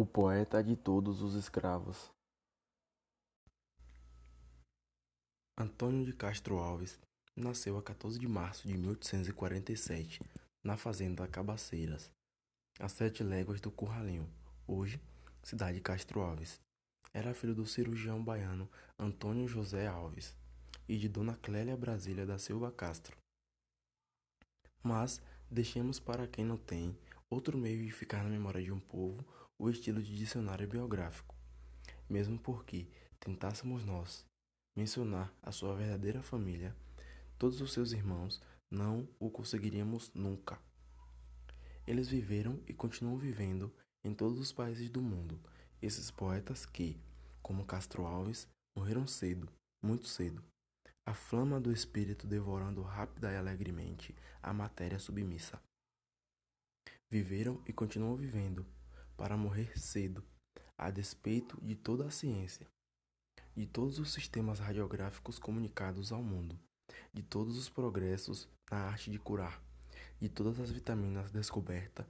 O poeta de todos os escravos. Antônio de Castro Alves nasceu a 14 de março de 1847, na fazenda Cabaceiras, a sete léguas do Curralinho, hoje cidade de Castro Alves. Era filho do cirurgião baiano Antônio José Alves e de Dona Clélia Brasília da Silva Castro. Mas deixemos para quem não tem outro meio de ficar na memória de um povo o estilo de dicionário biográfico, mesmo porque tentássemos nós mencionar a sua verdadeira família, todos os seus irmãos, não o conseguiríamos nunca. Eles viveram e continuam vivendo em todos os países do mundo, esses poetas que, como Castro Alves, morreram cedo, muito cedo. A flama do espírito devorando rápida e alegremente a matéria submissa. Viveram e continuam vivendo, para morrer cedo, a despeito de toda a ciência, de todos os sistemas radiográficos comunicados ao mundo, de todos os progressos na arte de curar, de todas as vitaminas descobertas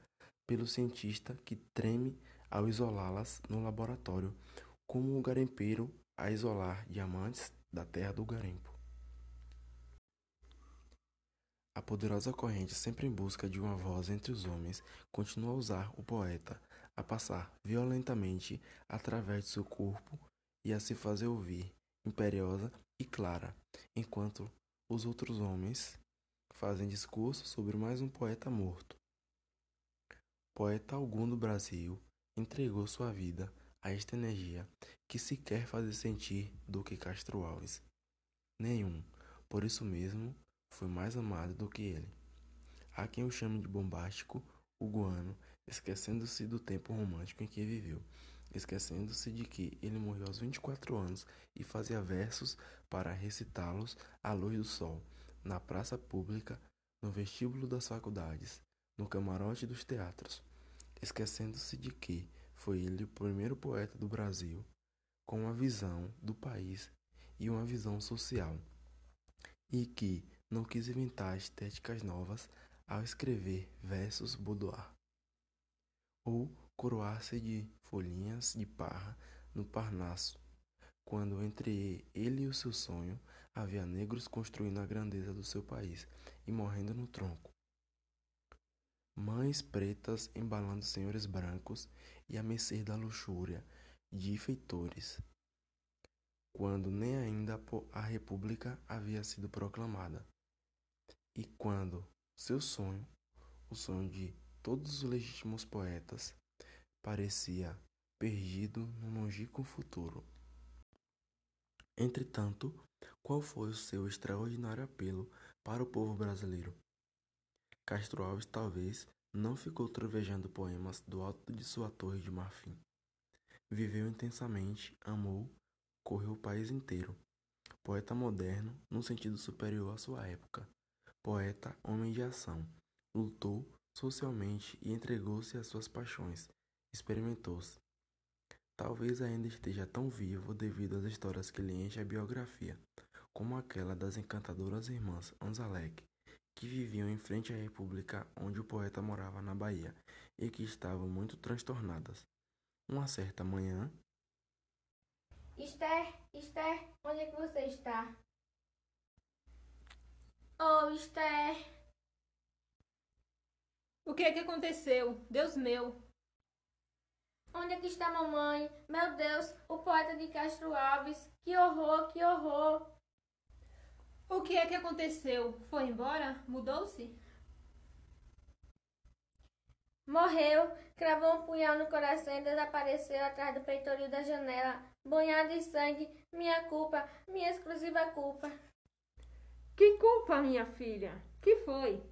pelo cientista que treme ao isolá-las no laboratório, como o garimpeiro a isolar diamantes da terra do garimpo. A poderosa corrente, sempre em busca de uma voz entre os homens, continua a usar o poeta a passar violentamente através de seu corpo e a se fazer ouvir, imperiosa e clara, enquanto os outros homens fazem discurso sobre mais um poeta morto. Poeta algum do Brasil entregou sua vida a esta energia que se quer fazer sentir do que Castro Alves. Nenhum, por isso mesmo, foi mais amado do que ele. Há quem o chame de bombástico, uguano esquecendo-se do tempo romântico em que viveu, esquecendo-se de que ele morreu aos 24 anos e fazia versos para recitá-los à luz do sol, na praça pública, no vestíbulo das faculdades, no camarote dos teatros, esquecendo-se de que foi ele o primeiro poeta do Brasil com uma visão do país e uma visão social, e que não quis inventar estéticas novas ao escrever versos boudoir ou coroar-se de folhinhas de parra no Parnaso, quando entre ele e o seu sonho havia negros construindo a grandeza do seu país e morrendo no tronco. Mães pretas embalando senhores brancos e a mercê da luxúria de feitores, quando nem ainda a República havia sido proclamada, e quando seu sonho, o sonho de todos os legítimos poetas, parecia perdido no longínquo futuro. Entretanto, qual foi o seu extraordinário apelo para o povo brasileiro? Castro Alves talvez não ficou trovejando poemas do alto de sua torre de marfim. Viveu intensamente, amou, correu o país inteiro. Poeta moderno no sentido superior à sua época. Poeta homem de ação. Lutou socialmente e entregou-se às suas paixões. Experimentou-se. Talvez ainda esteja tão vivo devido às histórias que lhe enche a biografia, como aquela das encantadoras irmãs Anzalek, que viviam em frente à república onde o poeta morava na Bahia e que estavam muito transtornadas. Uma certa manhã. Esther, Esther, onde é que você está? Oh, Esther! O que é que aconteceu? Deus meu! Onde é que está mamãe? Meu Deus, o poeta de Castro Alves. Que horror, que horror! O que é que aconteceu? Foi embora? Mudou-se? Morreu, cravou um punhal no coração e desapareceu atrás do peitoril da janela, banhado em sangue. Minha culpa, minha exclusiva culpa. Que culpa, minha filha? Que foi?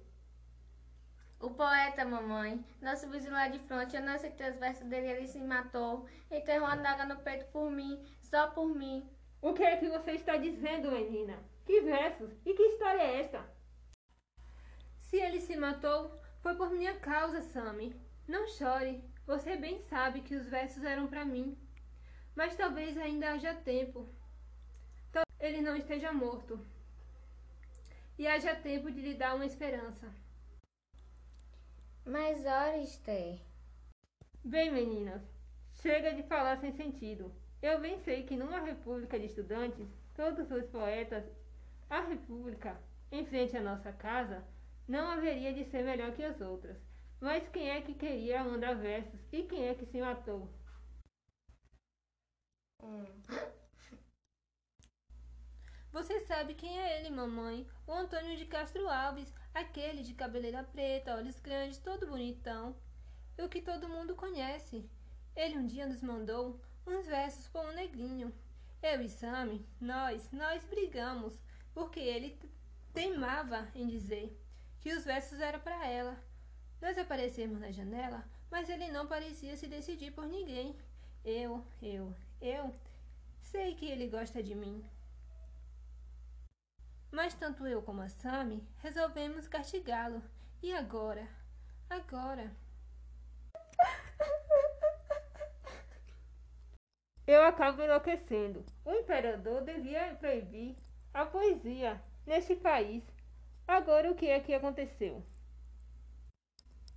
O poeta, mamãe, nosso vizinho lá de frente, eu não aceitei os versos dele, ele se matou, enterrou a daga no peito por mim, só por mim. O que é que você está dizendo, menina? Que versos? E que história é esta? Se ele se matou, foi por minha causa, Sammy. Não chore. Você bem sabe que os versos eram para mim. Mas talvez ainda haja tempo. Talvez ele não esteja morto. E haja tempo de lhe dar uma esperança. Mas ora, Esther. Bem, meninas, Chega de falar sem sentido. Eu bem sei que numa república de estudantes, todos os poetas, a república, em frente à nossa casa, não haveria de ser melhor que as outras. Mas quem é que queria mandar versos e quem é que se matou? Hum. Você sabe quem é ele, mamãe? O Antônio de Castro Alves, aquele de cabeleira preta, olhos grandes, todo bonitão. O que todo mundo conhece. Ele um dia nos mandou uns versos para um negrinho. Eu e Sammy, nós, nós brigamos, porque ele teimava em dizer que os versos eram para ela. Nós aparecemos na janela, mas ele não parecia se decidir por ninguém. Eu, eu, eu sei que ele gosta de mim. Mas tanto eu como a Sammy resolvemos castigá-lo. E agora? Agora. Eu acabo enlouquecendo. O imperador devia proibir a poesia neste país. Agora o que é que aconteceu?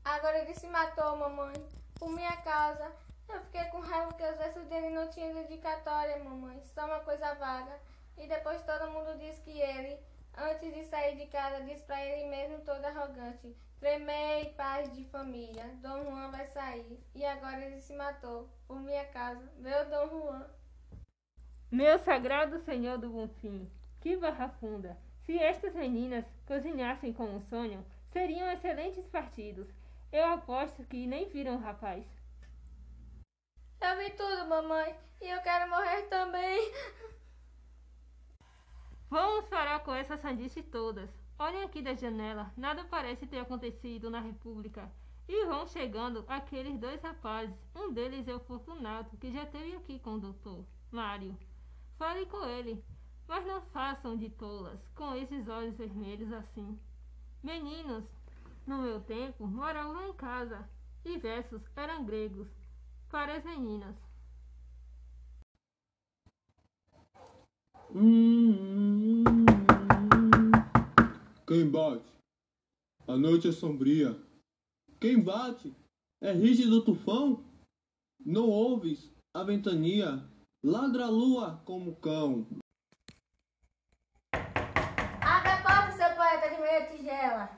Agora ele se matou, mamãe. Por minha causa. Eu fiquei com raiva porque os versos dele não tinham dedicatória, mamãe. Só uma coisa vaga. E depois todo mundo diz que ele, antes de sair de casa, disse para ele mesmo todo arrogante: Tremei, paz de família. Dom Juan vai sair. E agora ele se matou. Por minha casa. Meu Dom Juan. Meu sagrado Senhor do Bonfim, que barra funda! Se estas meninas cozinhassem como sonho, seriam excelentes partidos. Eu aposto que nem viram o rapaz. Eu vi tudo, mamãe. E eu quero morrer também. Vamos parar com essas sandices todas. Olhem aqui da janela. Nada parece ter acontecido na República. E vão chegando aqueles dois rapazes. Um deles é o Fortunato, que já esteve aqui com o doutor Mário. Fale com ele. Mas não façam de tolas, com esses olhos vermelhos assim. Meninos, no meu tempo, moravam em casa, e versos eram gregos, para as meninas. Hum, Quem bate? A noite é sombria. Quem bate? É rígido tufão? Não ouves a ventania? Ladra a lua como cão. Abre a porta, seu poeta de meia tigela.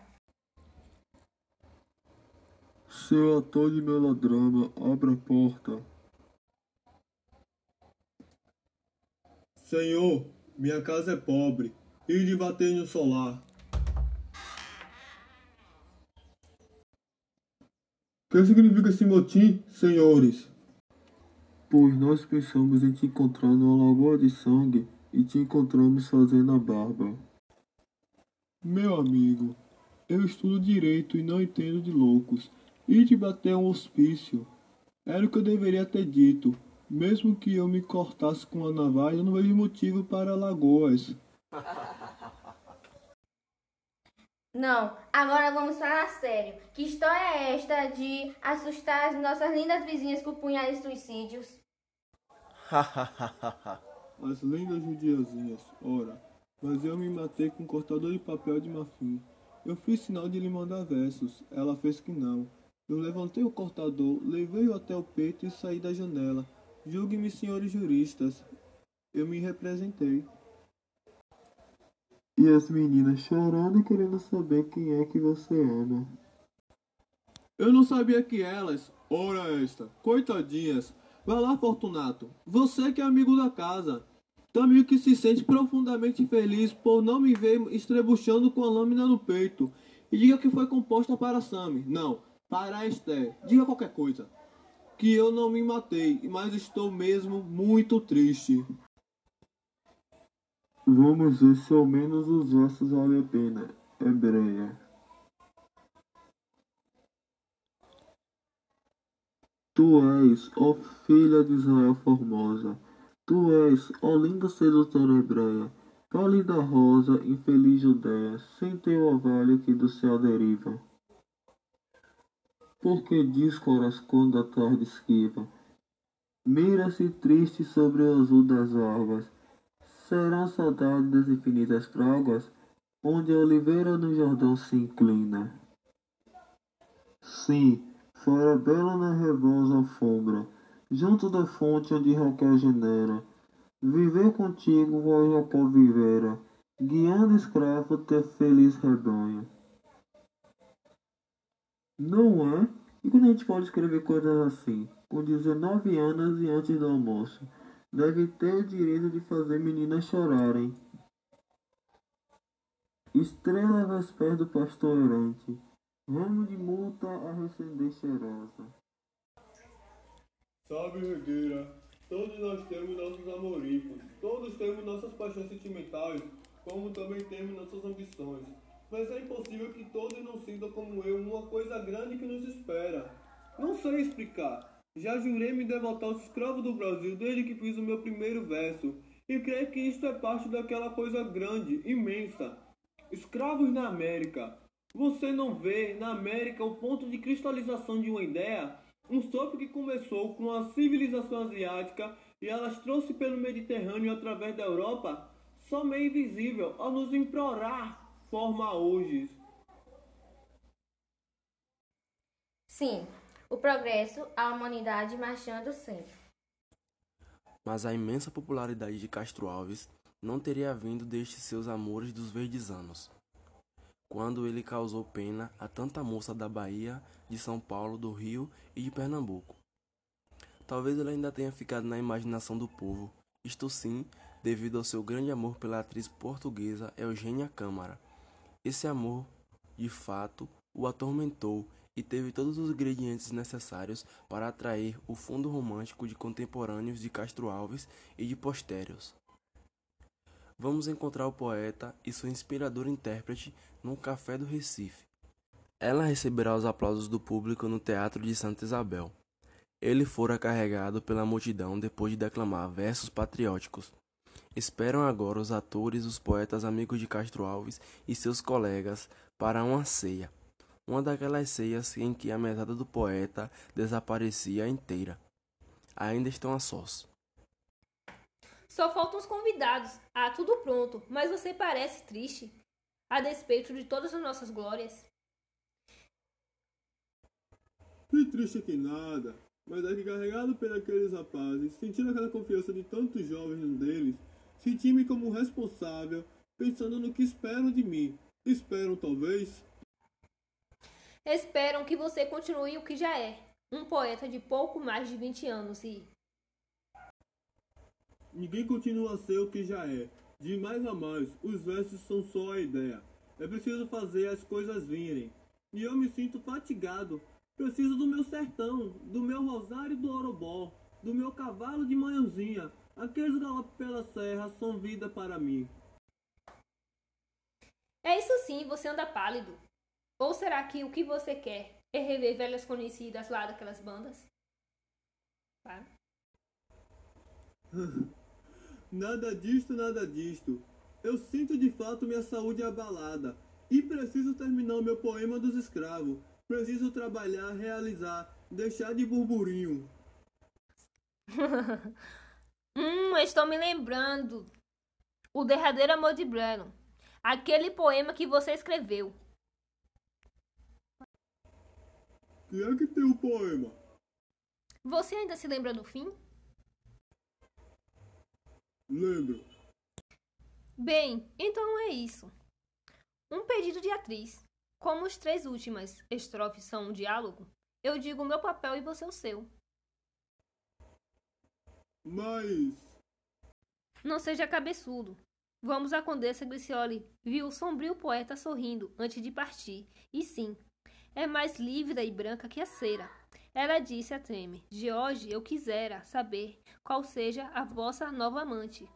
Seu ator de melodrama, abra a porta. Senhor, minha casa é pobre, e de bater no solar. O que significa esse motim, senhores? Pois nós pensamos em te encontrar numa lagoa de sangue e te encontramos fazendo a barba. Meu amigo, eu estudo direito e não entendo de loucos. E de bater um hospício. Era o que eu deveria ter dito. Mesmo que eu me cortasse com a navalha, eu não vejo motivo para lagoas. Não, agora vamos falar sério. Que história é esta de assustar as nossas lindas vizinhas com punhais de suicídios? As lendas judiazinhas, ora. Mas eu me matei com um cortador de papel de marfim. Eu fiz sinal de lhe mandar versos. Ela fez que não. Eu levantei o cortador, levei-o até o peito e saí da janela. Julguem-me, senhores juristas. Eu me representei. E as meninas chorando e querendo saber quem é que você ama. Eu não sabia que elas, ora esta, coitadinhas. Vai lá, Fortunato. Você que é amigo da casa. Também que se sente profundamente feliz por não me ver estrebuchando com a lâmina no peito. E diga que foi composta para Sammy. Não, para Esther. Diga qualquer coisa. Que eu não me matei, mas estou mesmo muito triste. Vamos ver se ao menos os versos valem a pena. Hebreia. Tu és, ó filha de Israel formosa, tu és, ó linda sedutora hebreia, pálida rosa, infeliz Judéia, sem teu orvalho que do céu deriva. Porque díscoras quando a tarde esquiva, mira-se triste sobre o azul das águas, serão saudades das infinitas pragas, onde a oliveira no Jordão se inclina. Sim, fora bela na revosa alfombra, junto da fonte onde Raquel genera. Viver contigo, ó Jacó vivera, guiando escravo teu feliz rebanho. Não é? E quando a gente pode escrever coisas assim? Com 19 anos e antes do almoço. Deve ter o direito de fazer meninas chorarem. Estrela véspera do pastor errante. Ramo de multa a recender cheirosa. Sabe, Regueira, todos nós temos nossos amoricos, todos temos nossas paixões sentimentais, como também temos nossas ambições. Mas é impossível que todos não sintam como eu uma coisa grande que nos espera. Não sei explicar. Já jurei me devotar aos escravos do Brasil desde que fiz o meu primeiro verso, e creio que isto é parte daquela coisa grande, imensa. Escravos na América. Você não vê na América o ponto de cristalização de uma ideia? Um sopro que começou com a civilização asiática e elas trouxe pelo Mediterrâneo através da Europa, só meio invisível, a nos implorar forma hoje. Sim, o progresso, a humanidade marchando sempre. Mas a imensa popularidade de Castro Alves não teria vindo destes seus amores dos verdes anos, quando ele causou pena a tanta moça da Bahia, de São Paulo, do Rio e de Pernambuco. Talvez ele ainda tenha ficado na imaginação do povo, isto sim, devido ao seu grande amor pela atriz portuguesa Eugênia Câmara. Esse amor, de fato, o atormentou e teve todos os ingredientes necessários para atrair o fundo romântico de contemporâneos de Castro Alves e de postérios. Vamos encontrar o poeta e sua inspiradora intérprete num café do Recife. Ela receberá os aplausos do público no Teatro de Santa Isabel. Ele fora carregado pela multidão depois de declamar versos patrióticos. Esperam agora os atores, os poetas amigos de Castro Alves e seus colegas para uma ceia. Uma daquelas ceias em que a mesada do poeta desaparecia inteira. Ainda estão a sós. Só faltam os convidados. Ah, tudo pronto, mas você parece triste, a despeito de todas as nossas glórias. Que triste que nada. Mas é que carregado por aqueles rapazes, sentindo aquela confiança de tantos jovens num deles, senti-me como responsável, pensando no que esperam de mim. Esperam, talvez? Esperam que você continue o que já é, um poeta de pouco mais de 20 anos e. Ninguém continua a ser o que já é. De mais a mais, os versos são só a ideia. É preciso fazer as coisas virem. E eu me sinto fatigado. Preciso do meu sertão, do meu rosário do Orobó, do meu cavalo de manhãzinha. Aqueles galopes pela serra são vida para mim. É isso sim, você anda pálido. Ou será que o que você quer é rever velhas conhecidas lá daquelas bandas? Tá? nada disto, nada disto. Eu sinto de fato minha saúde abalada e preciso terminar o meu poema dos escravos. Preciso trabalhar, realizar, deixar de burburinho. hum, estou me lembrando. O derradeiro amor de Brennan. Aquele poema que você escreveu. Que é que tem o poema? Você ainda se lembra do fim? Lembro. Bem, então é isso. Um pedido de atriz. Como as três últimas estrofes são um diálogo, eu digo o meu papel e você o seu. Mas. Não seja cabeçudo. Vamos à Condessa Glicioli. Viu o sombrio poeta sorrindo antes de partir. E sim, é mais lívida e branca que a cera. Ela disse a Treme: George, eu quisera saber qual seja a vossa nova amante.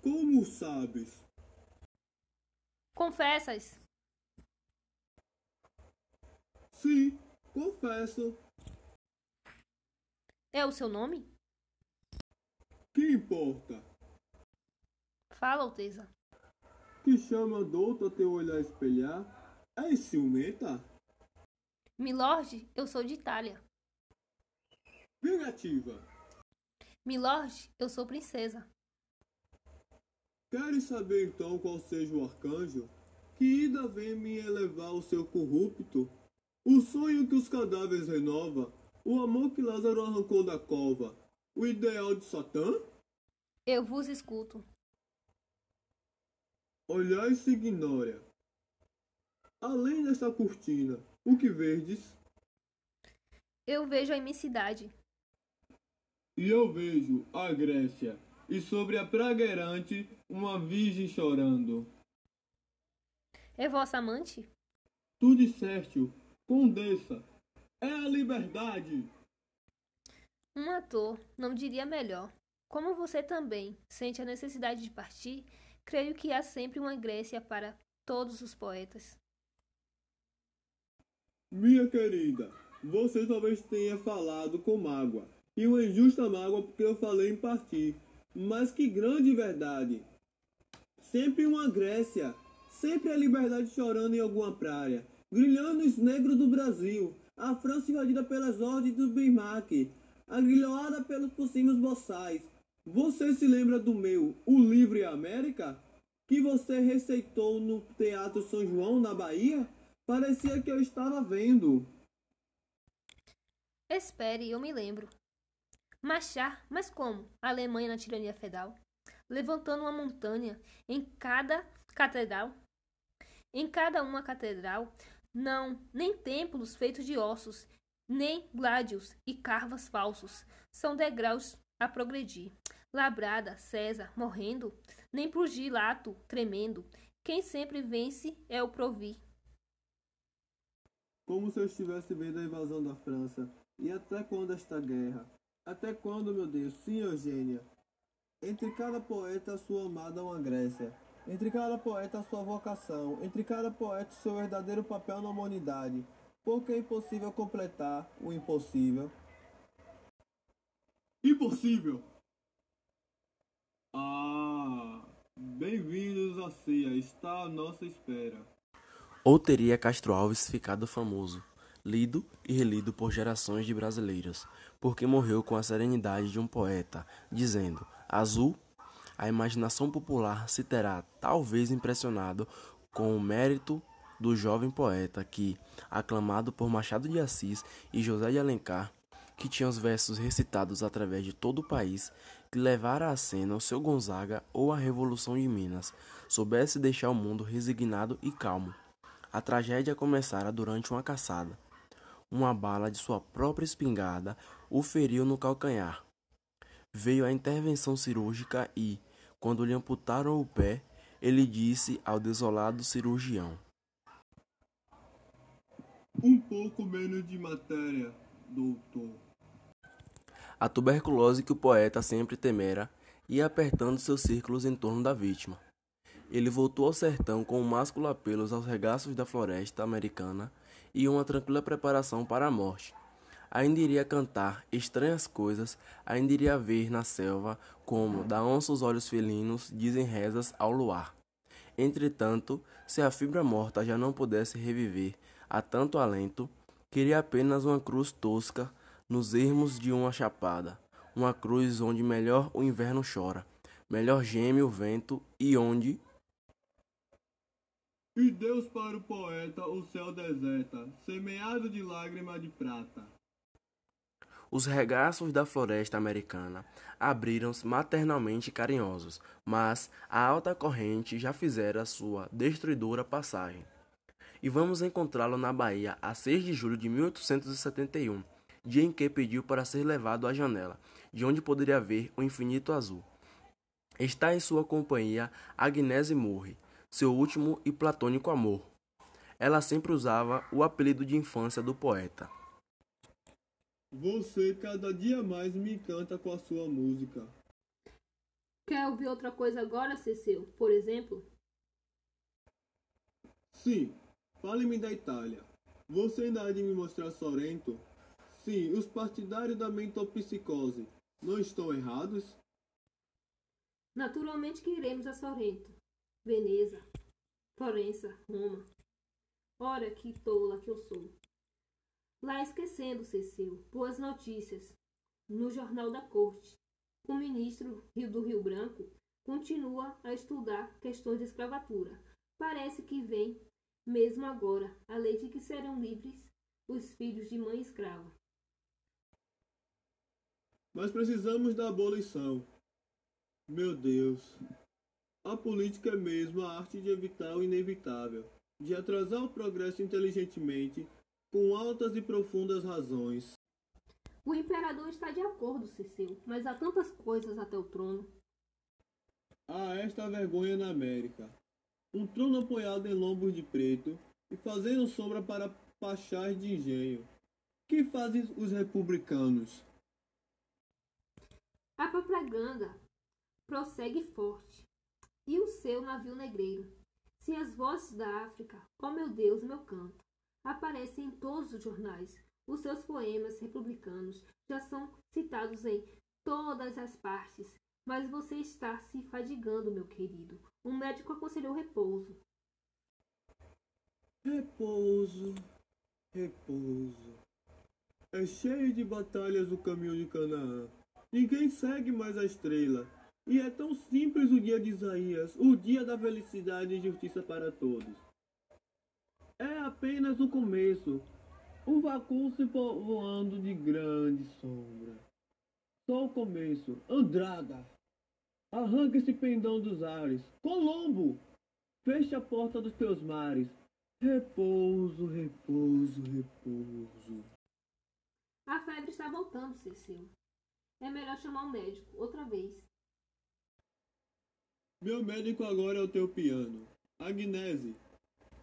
Como sabes? Confessas? Sim, confesso. É o seu nome? Que importa? Fala, Alteza. Que chama douto teu olhar espelhar? É ciumenta? Milord, eu sou de Itália. Vingativa. Milord, eu sou princesa. Queres saber então qual seja o arcanjo? Que ida vem me elevar o seu corrupto? O sonho que os cadáveres renova, O amor que Lázaro arrancou da cova, o ideal de Satã? Eu vos escuto. Olhai-se ignória. Além desta cortina, o que verdes? Eu vejo a imensidade. E eu vejo a Grécia, e sobre a praga errante, uma virgem chorando. É vossa amante? Tu disseste-o, condessa, é a liberdade. Um ator não diria melhor. Como você também sente a necessidade de partir, creio que há sempre uma Grécia para todos os poetas. Minha querida, você talvez tenha falado com mágoa, e uma injusta mágoa porque eu falei em partir. Mas que grande verdade! Sempre uma Grécia, sempre a liberdade chorando em alguma praia, grilhando os negros do Brasil, a França invadida pelas ordens do Bismarck, agrilhoada pelos possíveis boçais. Você se lembra do meu O Livre América? Que você receitou no Teatro São João, na Bahia? Parecia que eu estava vendo. Espere, eu me lembro. Marchar, mas como? A Alemanha na tirania feudal? Levantando uma montanha em cada catedral? Em cada uma catedral, não, nem templos feitos de ossos, nem gládios e carvas falsos. São degraus a progredir. Labrada, César, morrendo, nem por gilato, tremendo. Quem sempre vence é o provir. Como se eu estivesse vendo a invasão da França. E até quando esta guerra? Até quando, meu Deus? Sim, Eugênia. Entre cada poeta, a sua amada uma Grécia. Entre cada poeta, a sua vocação. Entre cada poeta, seu verdadeiro papel na humanidade. Porque é impossível completar o impossível. Impossível! Ah, bem-vindos à ceia. Está à nossa espera. Ou teria Castro Alves ficado famoso, lido e relido por gerações de brasileiros, porque morreu com a serenidade de um poeta, dizendo: Azul, a imaginação popular se terá talvez impressionado com o mérito do jovem poeta que, aclamado por Machado de Assis e José de Alencar, que tinha os versos recitados através de todo o país, que levara à cena o seu Gonzaga ou a Revolução de Minas, soubesse deixar o mundo resignado e calmo. A tragédia começara durante uma caçada. Uma bala de sua própria espingarda o feriu no calcanhar. Veio a intervenção cirúrgica e, quando lhe amputaram o pé, ele disse ao desolado cirurgião: Um pouco menos de matéria, doutor. A tuberculose que o poeta sempre temera ia apertando seus círculos em torno da vítima. Ele voltou ao sertão com um másculo apelos aos regaços da floresta americana e uma tranquila preparação para a morte. Ainda iria cantar estranhas coisas, ainda iria ver na selva como da onça os olhos felinos dizem rezas ao luar. Entretanto, se a fibra morta já não pudesse reviver a tanto alento, queria apenas uma cruz tosca nos ermos de uma chapada, uma cruz onde melhor o inverno chora, melhor geme o vento e onde E Deus para o poeta o céu deserta, semeado de lágrima de prata. os regaços da floresta americana abriram-se maternalmente carinhosos, mas a alta corrente já fizera sua destruidora passagem. E vamos encontrá-lo na Bahia a 6 de julho de 1871, dia em que pediu para ser levado à janela, de onde poderia ver o infinito azul. Está em sua companhia Agnese Murray, seu último e platônico amor. Ela sempre usava o apelido de infância do poeta. Você cada dia mais me encanta com a sua música. Quer ouvir outra coisa agora, Cecil? Por exemplo? Sim, fale-me da Itália. Você ainda há de me mostrar Sorrento? Sim, os partidários da mentopsicose não estão errados? Naturalmente que iremos a Sorrento, Veneza, Florença, Roma. Ora, que tola que eu sou. Lá esquecendo, Cecil, boas notícias. No Jornal da Corte, o ministro do Rio Branco continua a estudar questões de escravatura. Parece que vem, mesmo agora, a lei de que serão livres os filhos de mãe escrava. mas precisamos da abolição. Meu Deus. A política é mesmo a arte de evitar o inevitável, de atrasar o progresso inteligentemente, com altas e profundas razões. O imperador está de acordo, Cecil, mas há tantas coisas até o trono. Há esta vergonha na América. Um trono apoiado em lombos de preto e fazendo sombra para pachás de engenho. Que fazem os republicanos? A propaganda prossegue forte. E o seu navio negreiro. Se as vozes da África, ó oh meu Deus, meu canto, aparecem em todos os jornais, os seus poemas republicanos já são citados em todas as partes. Mas você está se fadigando, meu querido. Um médico aconselhou repouso. Repouso, repouso. É cheio de batalhas o caminho de Canaã. Ninguém segue mais a estrela. E é tão simples o dia de Isaías, o dia da felicidade e justiça para todos. É apenas o começo, um vácuo se povoando de grande sombra. Só o começo. Andrada! Arranca esse pendão dos ares. Colombo! Feche a porta dos teus mares. Repouso, repouso, repouso. A febre está voltando, Cecil. É melhor chamar um médico, outra vez. Meu médico agora é o teu piano. Agnese.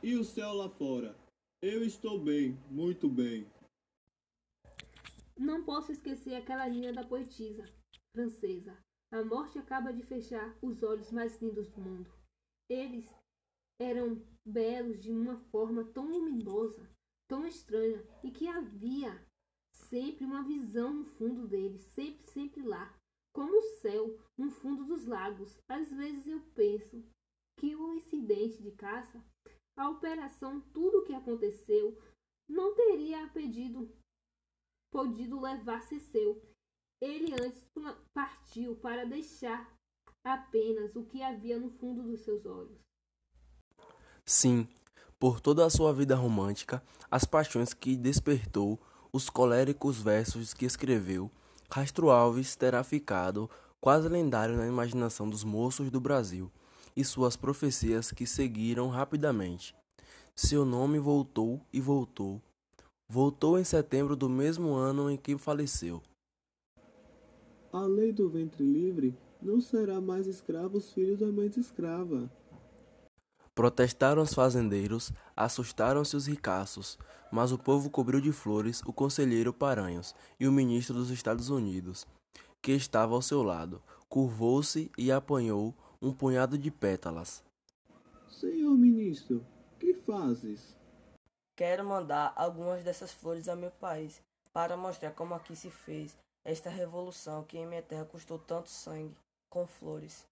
E o céu lá fora? Eu estou bem, muito bem. Não posso esquecer aquela linha da poetisa francesa. A morte acaba de fechar os olhos mais lindos do mundo. Eles eram belos de uma forma tão luminosa, tão estranha, e que havia sempre uma visão no fundo deles, sempre, sempre lá, como o céu no fundo dos lagos. Às vezes eu penso que o incidente de caça, a operação, tudo o que aconteceu, não teria pedido, podido levar-se seu. Ele antes partiu para deixar apenas o que havia no fundo dos seus olhos. Sim, por toda a sua vida romântica, as paixões que despertou, os coléricos versos que escreveu, Castro Alves terá ficado quase lendário na imaginação dos moços do Brasil e suas profecias que seguiram rapidamente. Seu nome voltou e voltou. Voltou em setembro do mesmo ano em que faleceu. A lei do ventre livre não será mais escravos filhos da mãe escrava. Protestaram os fazendeiros, assustaram-se os ricaços, mas o povo cobriu de flores o conselheiro Paranhos e o ministro dos Estados Unidos, que estava ao seu lado, curvou-se e apanhou um punhado de pétalas. Senhor ministro, que fazes? Quero mandar algumas dessas flores ao meu país, para mostrar como aqui se fez esta revolução que em minha terra custou tanto sangue, com flores.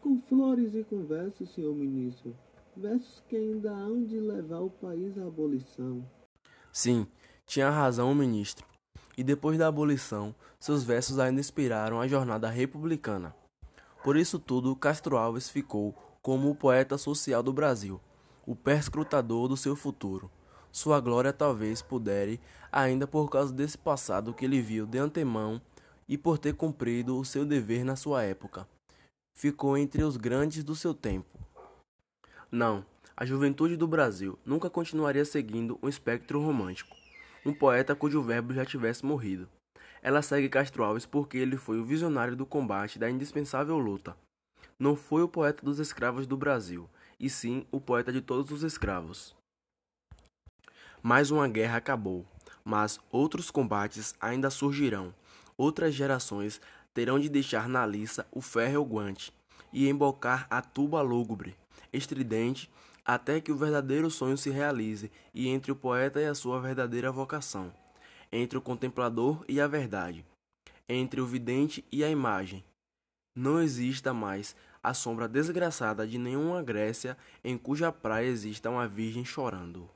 Com flores e com versos, senhor ministro versos que ainda hão de levar o país à abolição. Sim, tinha razão o ministro. E depois da abolição, seus versos ainda inspiraram a jornada republicana. Por isso tudo, Castro Alves ficou como o poeta social do Brasil, o perscrutador do seu futuro. Sua glória talvez pudere, ainda por causa desse passado que ele viu de antemão e por ter cumprido o seu dever na sua época. Ficou entre os grandes do seu tempo. Não, a juventude do Brasil nunca continuaria seguindo um espectro romântico, um poeta cujo verbo já tivesse morrido. Ela segue Castro Alves porque ele foi o visionário do combate da indispensável luta. Não foi o poeta dos escravos do Brasil, e sim o poeta de todos os escravos. Mais uma guerra acabou, mas outros combates ainda surgirão. Outras gerações terão de deixar na liça o ferro guante e embocar a tuba lúgubre estridente, até que o verdadeiro sonho se realize e entre o poeta e a sua verdadeira vocação, entre o contemplador e a verdade, entre o vidente e a imagem. Não exista mais a sombra desgraçada de nenhuma Grécia em cuja praia exista uma virgem chorando.